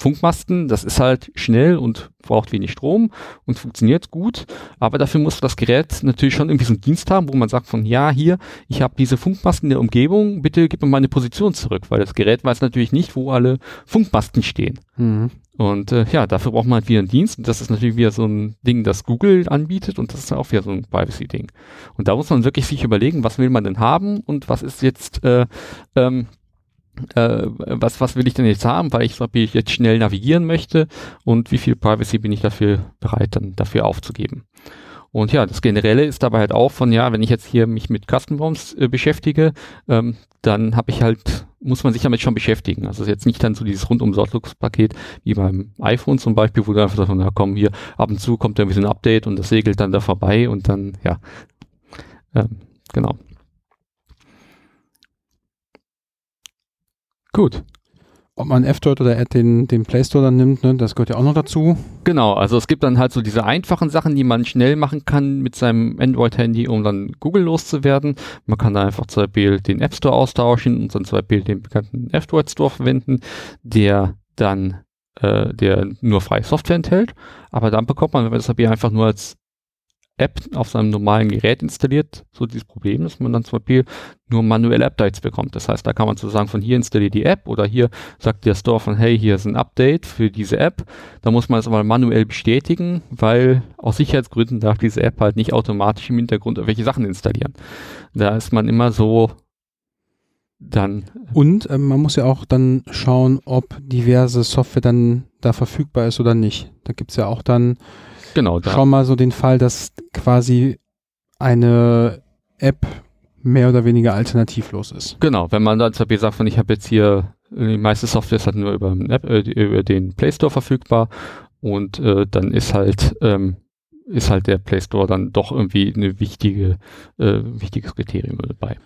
Funkmasten, das ist halt schnell und braucht wenig Strom und funktioniert gut, aber dafür muss das Gerät natürlich schon irgendwie so einen Dienst haben, wo man sagt von, ja, hier, ich habe diese Funkmasten in der Umgebung, bitte gib mir meine Position zurück, weil das Gerät weiß natürlich nicht, wo alle Funkmasten stehen. Mhm. Und äh, ja, dafür braucht man halt wieder einen Dienst. Und das ist natürlich wieder so ein Ding, das Google anbietet und das ist auch wieder so ein Privacy-Ding. Und da muss man wirklich sich überlegen, was will man denn haben und was ist jetzt, äh, ähm, äh, was, was will ich denn jetzt haben, weil ich, ob ich jetzt schnell navigieren möchte und wie viel Privacy bin ich dafür bereit, dann dafür aufzugeben. Und ja, das Generelle ist dabei halt auch von, ja, wenn ich jetzt hier mich mit Custom ROMs äh, beschäftige, ähm, dann habe ich halt, muss man sich damit schon beschäftigen. Also ist jetzt nicht dann so dieses rundum paket wie beim iPhone zum Beispiel, wo du einfach sagst, na komm, hier ab und zu kommt so ein Update und das segelt dann da vorbei und dann, ja, ähm, genau. Gut. Ob man F-Droid oder den, den Play Store dann nimmt, ne, das gehört ja auch noch dazu. Genau, also es gibt dann halt so diese einfachen Sachen, die man schnell machen kann mit seinem Android-Handy, um dann Google loszuwerden. Man kann da einfach zum Beispiel den App Store austauschen und dann zum Beispiel den bekannten F-Droid Store verwenden, der dann, äh, der nur freie Software enthält. Aber dann bekommt man, wenn man das einfach nur als App auf seinem normalen Gerät installiert, so dieses Problem, dass man dann zum Beispiel nur manuelle Updates bekommt. Das heißt, da kann man sozusagen von hier installiert die App oder hier sagt der Store von, hey, hier ist ein Update für diese App. Da muss man es aber manuell bestätigen, weil aus Sicherheitsgründen darf diese App halt nicht automatisch im Hintergrund irgendwelche Sachen installieren. Da ist man immer so dann. Und ähm, man muss ja auch dann schauen, ob diverse Software dann da verfügbar ist oder nicht. Da gibt es ja auch dann genau, da. schon mal so den Fall, dass quasi eine App mehr oder weniger alternativlos ist. Genau, wenn man dann zum Beispiel sagt, von ich habe jetzt hier, die meiste Software ist halt nur über, App, äh, über den Play Store verfügbar und äh, dann ist halt ähm, ist halt der Play Store dann doch irgendwie eine wichtige, äh, wichtiges Kriterium dabei.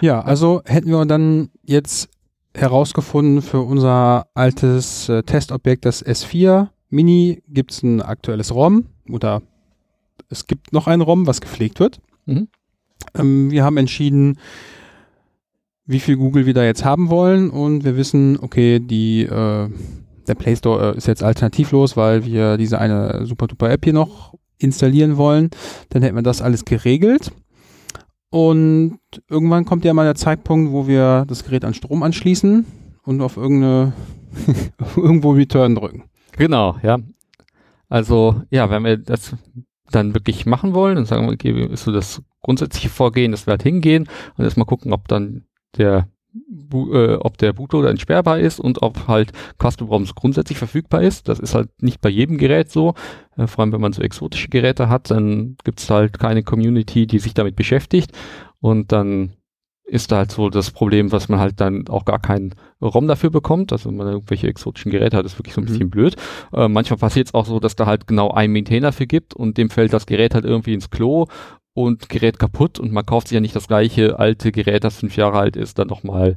Ja, also hätten wir dann jetzt herausgefunden für unser altes äh, Testobjekt, das S4 Mini, gibt es ein aktuelles ROM oder es gibt noch ein ROM, was gepflegt wird. Mhm. Ähm, wir haben entschieden, wie viel Google wir da jetzt haben wollen und wir wissen, okay, die, äh, der Play Store äh, ist jetzt alternativlos, weil wir diese eine super duper App hier noch installieren wollen. Dann hätten wir das alles geregelt. Und irgendwann kommt ja mal der Zeitpunkt, wo wir das Gerät an Strom anschließen und auf irgendeine *laughs* irgendwo Return drücken. Genau, ja. Also, ja, wenn wir das dann wirklich machen wollen, dann sagen okay, ist so das grundsätzliche Vorgehen, dass wir halt hingehen und erstmal gucken, ob dann der äh, ob der Bootloader entsperrbar ist und ob halt Custom ROMs grundsätzlich verfügbar ist. Das ist halt nicht bei jedem Gerät so. Äh, vor allem, wenn man so exotische Geräte hat, dann gibt's halt keine Community, die sich damit beschäftigt. Und dann ist da halt so das Problem, was man halt dann auch gar keinen ROM dafür bekommt. Also wenn man irgendwelche exotischen Geräte hat, ist wirklich so ein Mhm. bisschen blöd. Äh, manchmal passiert es auch so, dass da halt genau einen Maintainer für gibt und dem fällt das Gerät halt irgendwie ins Klo und Gerät kaputt und man kauft sich ja nicht das gleiche alte Gerät, das fünf Jahre alt ist, dann nochmal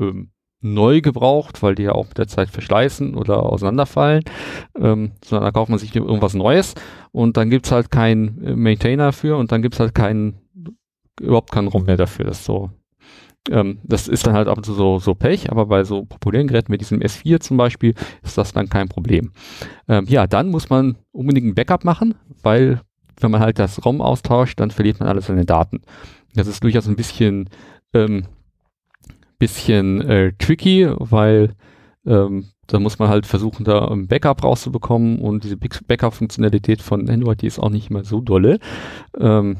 ähm, neu gebraucht, weil die ja auch mit der Zeit verschleißen oder auseinanderfallen, ähm, sondern da kauft man sich irgendwas Neues und dann gibt's halt keinen äh, Maintainer für und dann gibt's halt keinen, überhaupt keinen ROM mehr dafür. Das ist so, ähm, das ist dann halt ab und zu so, so Pech, aber bei so populären Geräten mit diesem S4 zum Beispiel ist das dann kein Problem. Ähm, ja, dann muss man unbedingt ein Backup machen, weil wenn man halt das ROM austauscht, dann verliert man alle seine Daten. Das ist durchaus ein bisschen, ähm, bisschen äh, tricky, weil ähm, da muss man halt versuchen, da ein Backup rauszubekommen und diese Backup-Funktionalität von Android, die ist auch nicht immer so dolle. Ähm,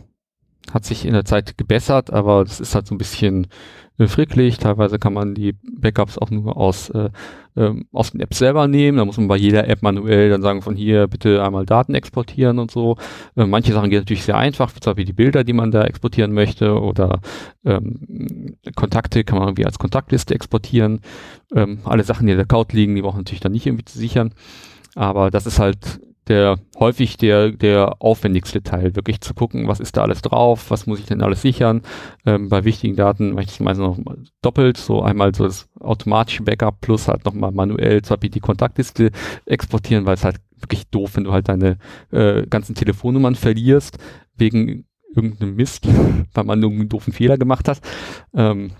hat sich in der Zeit gebessert, aber das ist halt so ein bisschen äh, fricklig. Teilweise kann man die Backups auch nur aus, äh, ähm, aus den Apps selber nehmen. Da muss man bei jeder App manuell dann sagen, von hier bitte einmal Daten exportieren und so. Äh, manche Sachen gehen natürlich sehr einfach, zum Beispiel die Bilder, die man da exportieren möchte oder ähm, Kontakte kann man irgendwie als Kontaktliste exportieren. Ähm, alle Sachen, die in der Cloud liegen, die brauchen natürlich dann nicht irgendwie zu sichern. Aber das ist halt der häufig der der aufwendigste Teil, wirklich zu gucken, was ist da alles drauf, was muss ich denn alles sichern. Ähm, bei wichtigen Daten mache ich das meistens noch doppelt, so einmal so das automatische Backup plus halt nochmal manuell zum Beispiel die Kontaktliste exportieren, weil es halt wirklich doof, wenn du halt deine äh, ganzen Telefonnummern verlierst wegen irgendeinem Mist, *laughs* weil man irgendeinen doofen Fehler gemacht hat. Ähm,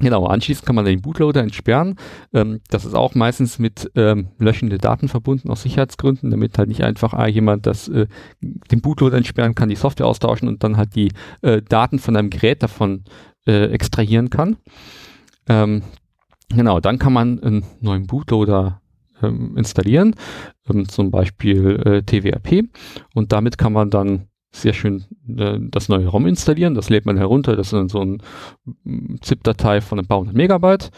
Genau, anschließend kann man den Bootloader entsperren. Ähm, das ist auch meistens mit ähm, Löschen der Daten verbunden aus Sicherheitsgründen, damit halt nicht einfach ah, jemand das äh, den Bootloader entsperren kann, die Software austauschen und dann halt die äh, Daten von einem Gerät davon äh, extrahieren kann. Ähm, genau, dann kann man einen neuen Bootloader ähm, installieren, ähm, zum Beispiel äh, TWRP und damit kann man dann sehr schön äh, das neue ROM installieren. Das lädt man herunter. Das ist dann so ein mm, ZIP-Datei von ein paar hundert Megabyte.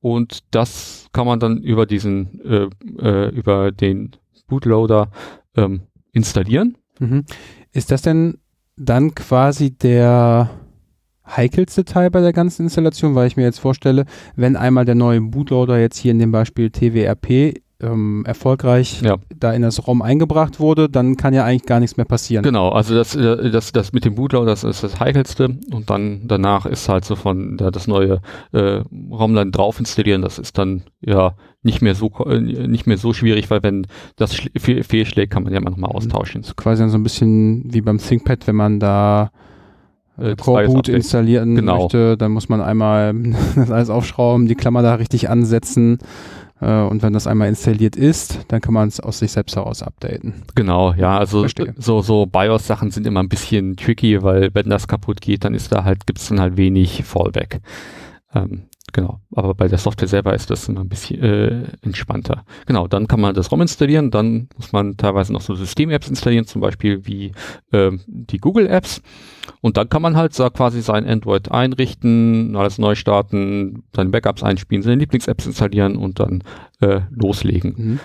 Und das kann man dann über diesen, äh, äh, über den Bootloader ähm, installieren. Mhm. Ist das denn dann quasi der heikelste Teil bei der ganzen Installation, weil ich mir jetzt vorstelle, wenn einmal der neue Bootloader jetzt hier in dem Beispiel TWRP ähm, erfolgreich Ja. da in das ROM eingebracht wurde, dann kann ja eigentlich gar nichts mehr passieren. Genau, also das, äh, das, das mit dem Bootloader, das ist das heikelste. Und dann danach ist halt so von da das neue äh, ROM dann drauf installieren. Das ist dann ja nicht mehr so äh, nicht mehr so schwierig, weil wenn das schl- fe fehlschlägt, kann man ja manchmal austauschen. Quasi dann so ein bisschen wie beim ThinkPad, wenn man da Äh, äh, das Core Boot installieren Genau. möchte, dann muss man einmal *laughs* das alles aufschrauben, die Klammer da richtig ansetzen und wenn das einmal installiert ist, dann kann man es aus sich selbst heraus updaten. Genau, ja, also Verstehe. so, so BIOS-Sachen sind immer ein bisschen tricky, weil wenn das kaputt geht, dann ist da halt, gibt es dann halt wenig Fallback. Ähm, genau, aber bei der Software selber ist das immer ein bisschen äh, entspannter. Genau, dann kann man das ROM installieren, dann muss man teilweise noch so System-Apps installieren, zum Beispiel wie ähm, die Google-Apps. Und dann kann man halt so quasi sein Android einrichten, alles neu starten, seine Backups einspielen, seine Lieblings-Apps installieren und dann äh, loslegen. Mhm.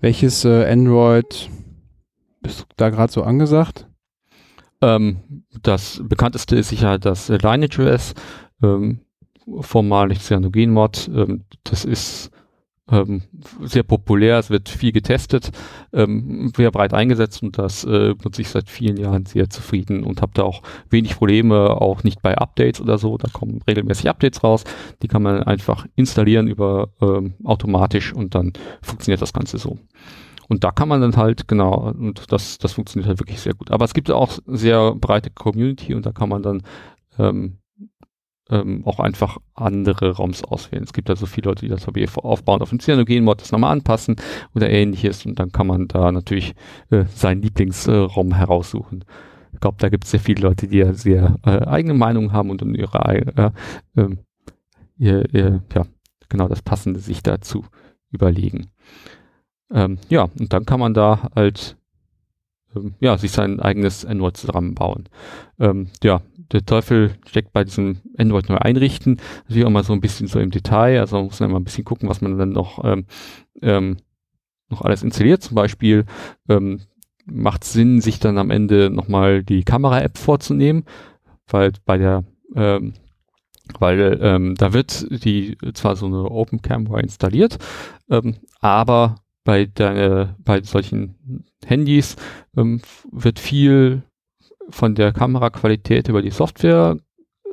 Welches äh, Android ist da gerade so angesagt? Ähm, das bekannteste ist sicher das äh, Lineage OS, ähm, vormalig CyanogenMod. Ähm, das ist ähm, sehr populär, es wird viel getestet, ähm, sehr breit eingesetzt und das äh, nutze ich seit vielen Jahren sehr zufrieden und habe da auch wenig Probleme, auch nicht bei Updates oder so. Da kommen regelmäßig Updates raus, die kann man einfach installieren über ähm, automatisch und dann funktioniert das Ganze so. Und da kann man dann halt, genau, und das, das funktioniert halt wirklich sehr gut. Aber es gibt auch sehr breite Community und da kann man dann ähm, ähm, auch einfach andere ROMs auswählen. Es gibt da so viele Leute, die das Hobby aufbauen, auf dem Cyanogen-Mod das nochmal anpassen oder ähnliches und dann kann man da natürlich äh, seinen Lieblings-ROM äh, heraussuchen. Ich glaube, da gibt es sehr viele Leute, die ja sehr äh, eigene Meinungen haben und um ihre äh, äh, ihr, ihr, ja, genau das Passende sich dazu überlegen. Ähm, ja, und dann kann man da halt ähm, ja, sich sein eigenes Android zusammenbauen. Ähm, ja, der Teufel steckt bei diesem Android neu einrichten. Natürlich auch mal so ein bisschen so im Detail. Also man muss dann mal ein bisschen gucken, was man dann noch, ähm, ähm, noch alles installiert. Zum Beispiel ähm, macht Sinn, sich dann am Ende nochmal die Kamera-App vorzunehmen, weil bei der ähm, weil ähm, da wird die zwar so eine Open Camera installiert, ähm, aber bei deine, bei solchen Handys ähm, wird viel von der Kameraqualität über die Software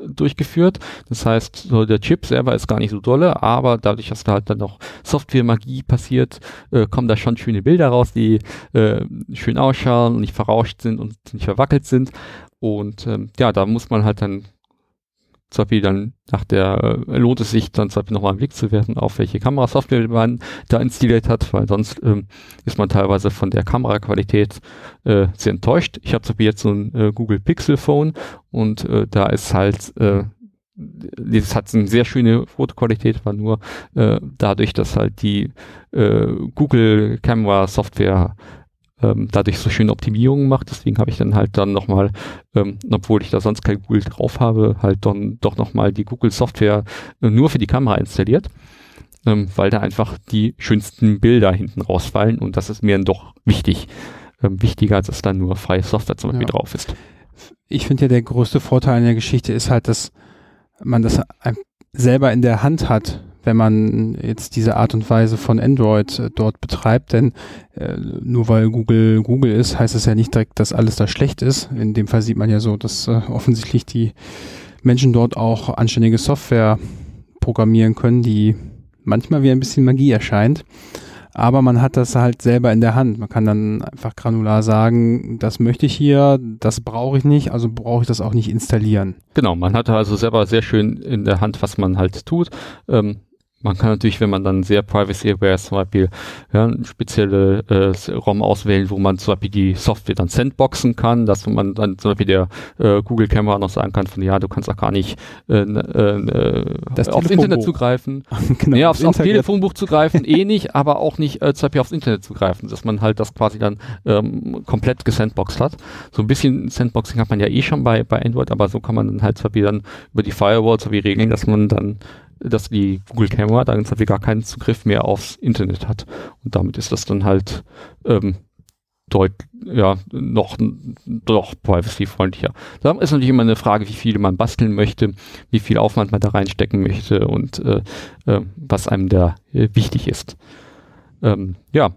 durchgeführt. Das heißt, so der Chip selber ist gar nicht so dolle, aber dadurch, dass da halt dann noch Software-Magie passiert, äh, kommen da schon schöne Bilder raus, die äh, schön ausschauen und nicht verrauscht sind und nicht verwackelt sind. Und ähm, ja, da muss man halt dann zum Beispiel dann nach der, äh, lohnt es sich dann zum Beispiel nochmal einen Blick zu werfen, auf welche Kamerasoftware man da installiert hat, weil sonst ähm, ist man teilweise von der Kameraqualität äh, sehr enttäuscht. Ich habe zum Beispiel jetzt so ein äh, Google Pixel Phone und äh, da ist halt, äh, das hat eine sehr schöne Fotoqualität, war nur äh, dadurch, dass halt die äh, Google Camera Software ähm, dadurch so schöne Optimierungen macht. Deswegen habe ich dann halt dann nochmal, ähm, obwohl ich da sonst kein Google drauf habe, halt dann doch nochmal die Google Software äh, nur für die Kamera installiert, ähm, weil da einfach die schönsten Bilder hinten rausfallen und das ist mir dann doch wichtig. Ähm, wichtiger, als dass da nur freie Software zum Beispiel Ja. drauf ist. Ich finde ja, der größte Vorteil in der Geschichte ist halt, dass man das selber in der Hand hat, wenn man jetzt diese Art und Weise von Android äh, dort betreibt. Denn äh, nur weil Google Google ist, heißt es ja nicht direkt, dass alles da schlecht ist. In dem Fall sieht man ja so, dass äh, offensichtlich die Menschen dort auch anständige Software programmieren können, die manchmal wie ein bisschen Magie erscheint. Aber man hat das halt selber in der Hand. Man kann dann einfach granular sagen, das möchte ich hier, das brauche ich nicht, also brauche ich das auch nicht installieren. Genau, man hat also selber sehr schön in der Hand, was man halt tut. Ähm, man kann natürlich, wenn man dann sehr privacy-aware ist, zum Beispiel ja, eine spezielle äh, ROM auswählen, wo man zum Beispiel die Software dann sandboxen kann, dass man dann zum Beispiel der äh, Google-Kamera noch sagen kann, von ja, du kannst auch gar nicht äh, äh, Das aufs. Internet zugreifen. *laughs* genau, nee, das aufs, aufs. Telefonbuch zugreifen, eh nicht, aber auch nicht äh, zum Beispiel aufs Internet zugreifen, dass man halt das quasi dann ähm, komplett gesandboxt hat. So ein bisschen Sandboxing hat man ja eh schon bei, bei Android, aber so kann man dann halt zum Beispiel dann über die Firewall so wie regeln, dass man dann, dass die Google Camera dann zum Beispiel gar keinen Zugriff mehr aufs Internet hat. Und damit ist das dann halt ähm, deut ja, noch, doch privacy-freundlicher. Da ist natürlich immer eine Frage, wie viel man basteln möchte, wie viel Aufwand man da reinstecken möchte und äh, äh, was einem da äh, wichtig ist. Ähm, ja,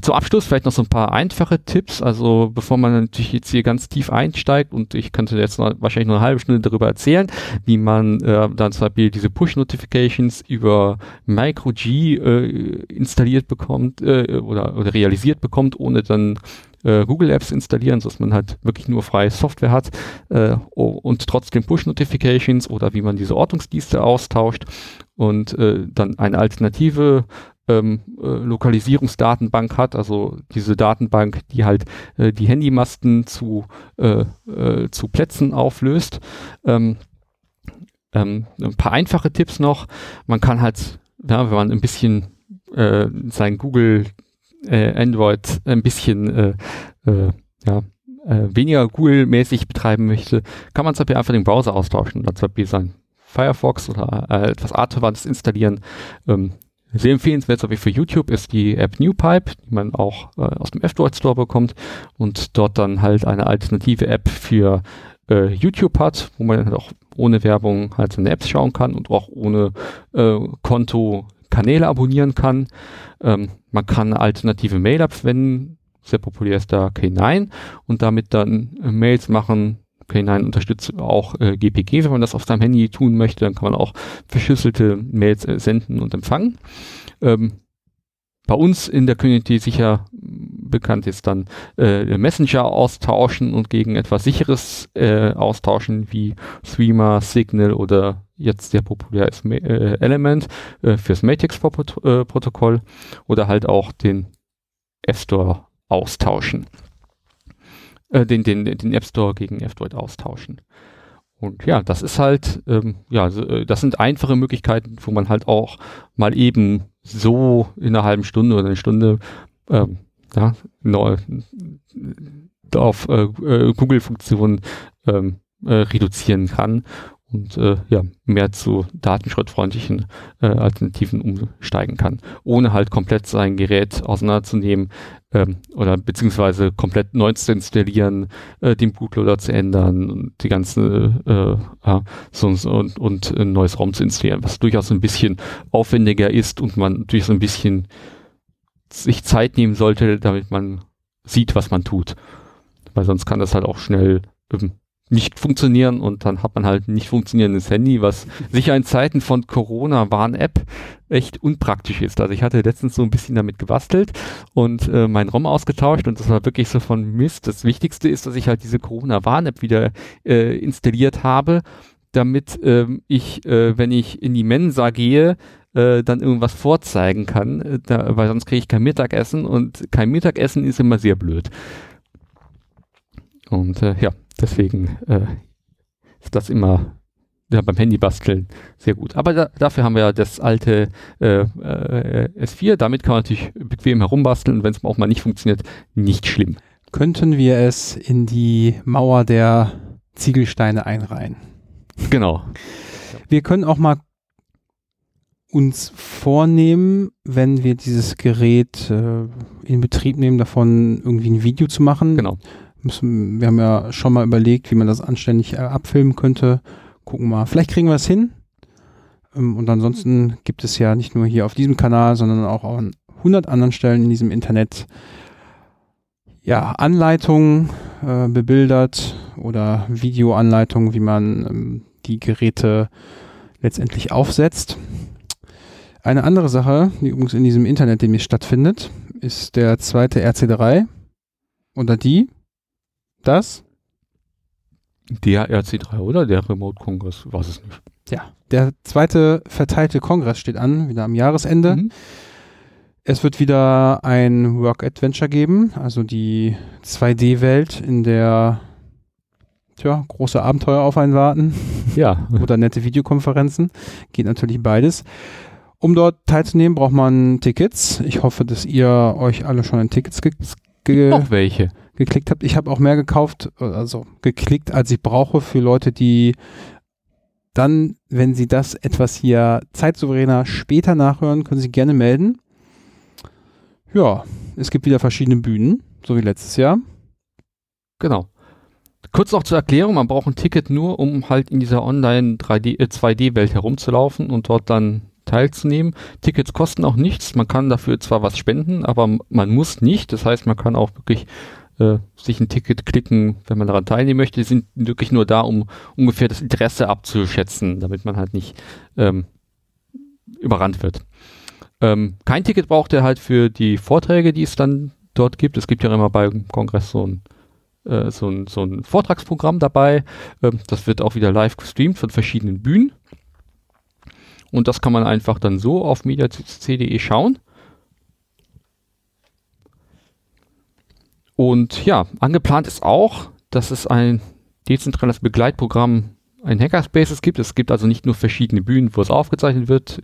zum Abschluss vielleicht noch so ein paar einfache Tipps. Also bevor man natürlich jetzt hier ganz tief einsteigt und ich könnte jetzt noch, wahrscheinlich noch eine halbe Stunde darüber erzählen, wie man äh, dann zum Beispiel diese Push-Notifications über MicroG äh, installiert bekommt äh, oder, oder realisiert bekommt, ohne dann äh, Google Apps installieren, sodass man halt wirklich nur freie Software hat äh, und trotzdem Push-Notifications oder wie man diese Ortungsdienste austauscht und äh, dann eine Alternative ähm, äh, Lokalisierungsdatenbank hat, also diese Datenbank, die halt äh, die Handymasten zu, äh, äh, zu Plätzen auflöst. Ähm, ähm, ein paar einfache Tipps noch. Man kann halt, ja, wenn man ein bisschen äh, sein Google äh, Android ein bisschen ja, weniger Google-mäßig betreiben möchte, kann man zum Beispiel einfach den Browser austauschen zum Beispiel sein Firefox oder äh, etwas Artverwandtes installieren. Ähm, sehr empfehlenswert, so wie für YouTube, ist die App NewPipe, die man auch äh, aus dem F-Droid Store bekommt und dort dann halt eine alternative App für äh, YouTube hat, wo man halt auch ohne Werbung halt seine Apps schauen kann und auch ohne äh, Konto Kanäle abonnieren kann. Ähm, man kann alternative Mail-App verwenden, sehr populär ist da K9 und damit dann äh, Mails machen. K9 unterstützt auch äh, GPG, wenn man das auf seinem Handy tun möchte, dann kann man auch verschlüsselte Mails äh, senden und empfangen. Ähm, bei uns in der Community sicher bekannt ist dann äh, Messenger austauschen und gegen etwas sicheres äh, austauschen wie Streamer, Signal oder jetzt sehr populär ist äh, Element äh, fürs Matrix-Protokoll äh, oder halt auch den App Store austauschen. Äh, den, den, den App Store gegen F-Droid austauschen. Und ja, das ist halt, ähm, ja, äh, das sind einfache Möglichkeiten, wo man halt auch mal eben so in einer halben Stunde oder eine Stunde ähm, ja, neu, auf äh, äh, Google-Funktionen ähm, äh, reduzieren kann und äh, ja, mehr zu datenschrittfreundlichen äh, Alternativen umsteigen kann, ohne halt komplett sein Gerät auseinanderzunehmen ähm, oder beziehungsweise komplett neu zu installieren, äh, den Bootloader zu ändern und die ganze äh, äh, so, und, und ein neues Raum zu installieren, was durchaus ein bisschen aufwendiger ist und man natürlich ein bisschen sich Zeit nehmen sollte, damit man sieht, was man tut. Weil sonst kann das halt auch schnell ähm, nicht funktionieren und dann hat man halt nicht funktionierendes Handy, was sicher in Zeiten von Corona Warn-App echt unpraktisch ist. Also ich hatte letztens so ein bisschen damit gebastelt und äh, mein ROM ausgetauscht und das war wirklich so von Mist. Das Wichtigste ist, dass ich halt diese Corona Warn-App wieder äh, installiert habe, damit ähm, ich, äh, wenn ich in die Mensa gehe, äh, dann irgendwas vorzeigen kann, äh, da, weil sonst kriege ich kein Mittagessen und kein Mittagessen ist immer sehr blöd. Und äh, ja, deswegen äh, ist das immer ja, beim Handy basteln sehr gut. Aber da, dafür haben wir ja das alte äh, äh, S4. Damit kann man natürlich bequem herumbasteln und wenn es auch mal nicht funktioniert, nicht schlimm. Könnten wir es in die Mauer der Ziegelsteine einreihen? Genau. Wir können auch mal uns vornehmen, wenn wir dieses Gerät äh, in Betrieb nehmen, davon irgendwie ein Video zu machen. Genau. Müssen, wir haben ja schon mal überlegt, wie man das anständig äh, abfilmen könnte. Gucken mal. Vielleicht kriegen wir es hin. Ähm, und ansonsten gibt es ja nicht nur hier auf diesem Kanal, sondern auch an 100 anderen Stellen in diesem Internet ja, Anleitungen äh, bebildert oder Videoanleitungen, wie man ähm, die Geräte letztendlich aufsetzt. Eine andere Sache, die übrigens in diesem Internet demnächst stattfindet, ist der zweite RC3 oder die das? Der RC3 oder der Remote-Kongress? Weiß es nicht. Ja, der zweite verteilte Kongress steht an, wieder am Jahresende. Mhm. Es wird wieder ein Work-Adventure geben, also die 2D-Welt, in der tja, große Abenteuer auf einen warten. Ja. *laughs* Oder nette Videokonferenzen. Geht natürlich beides. Um dort teilzunehmen, braucht man Tickets. Ich hoffe, dass ihr euch alle schon in Tickets ge ge Noch welche geklickt habt. Ich habe auch mehr gekauft, also geklickt, als ich brauche für Leute, die dann, wenn sie das etwas hier zeitsouveräner später nachhören, können sie gerne melden. Ja, es gibt wieder verschiedene Bühnen, so wie letztes Jahr. Genau. Kurz noch zur Erklärung, man braucht ein Ticket nur, um halt in dieser Online 3D, äh, 2D-Welt herumzulaufen und dort dann teilzunehmen. Tickets kosten auch nichts, man kann dafür zwar was spenden, aber man muss nicht. Das heißt, man kann auch wirklich äh, sich ein Ticket klicken, wenn man daran teilnehmen möchte. Die sind wirklich nur da, um ungefähr das Interesse abzuschätzen, damit man halt nicht ähm, überrannt wird. Ähm, kein Ticket braucht er halt für die Vorträge, die es dann dort gibt. Es gibt ja immer beim Kongress so ein äh, so ein, so ein Vortragsprogramm dabei. Ähm, das wird auch wieder live gestreamt von verschiedenen Bühnen. Und das kann man einfach dann so auf mediaccc.de schauen. Und ja, angeplant ist auch, dass es ein dezentrales Begleitprogramm in Hackerspaces gibt. Es gibt also nicht nur verschiedene Bühnen, wo es aufgezeichnet wird,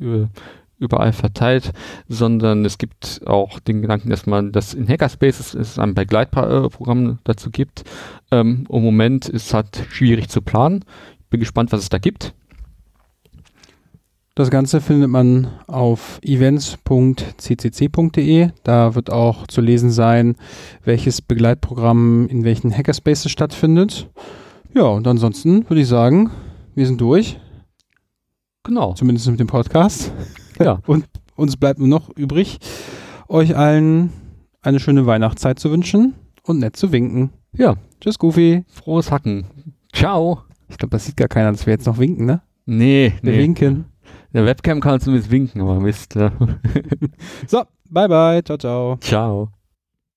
überall verteilt, sondern es gibt auch den Gedanken, dass man das in Hackerspaces es ein Begleitprogramm dazu gibt. Ähm, Im Moment ist es halt schwierig zu planen. Bin gespannt, was es da gibt. Das Ganze findet man auf events.ccc.de. Da wird auch zu lesen sein, welches Begleitprogramm in welchen Hackerspaces stattfindet. Ja, und ansonsten würde ich sagen, wir sind durch. Genau. Zumindest mit dem Podcast. Ja. *laughs* Und uns bleibt nur noch übrig, euch allen eine schöne Weihnachtszeit zu wünschen und nett zu winken. Ja. Tschüss, Goofy. Frohes Hacken. Ciao. Ich glaube, das sieht gar keiner, dass wir jetzt noch winken, ne? Nee, Wir nee. winken. Der Webcam kann zumindest winken, aber Mist. Ja. So, bye bye. Ciao, ciao. Ciao.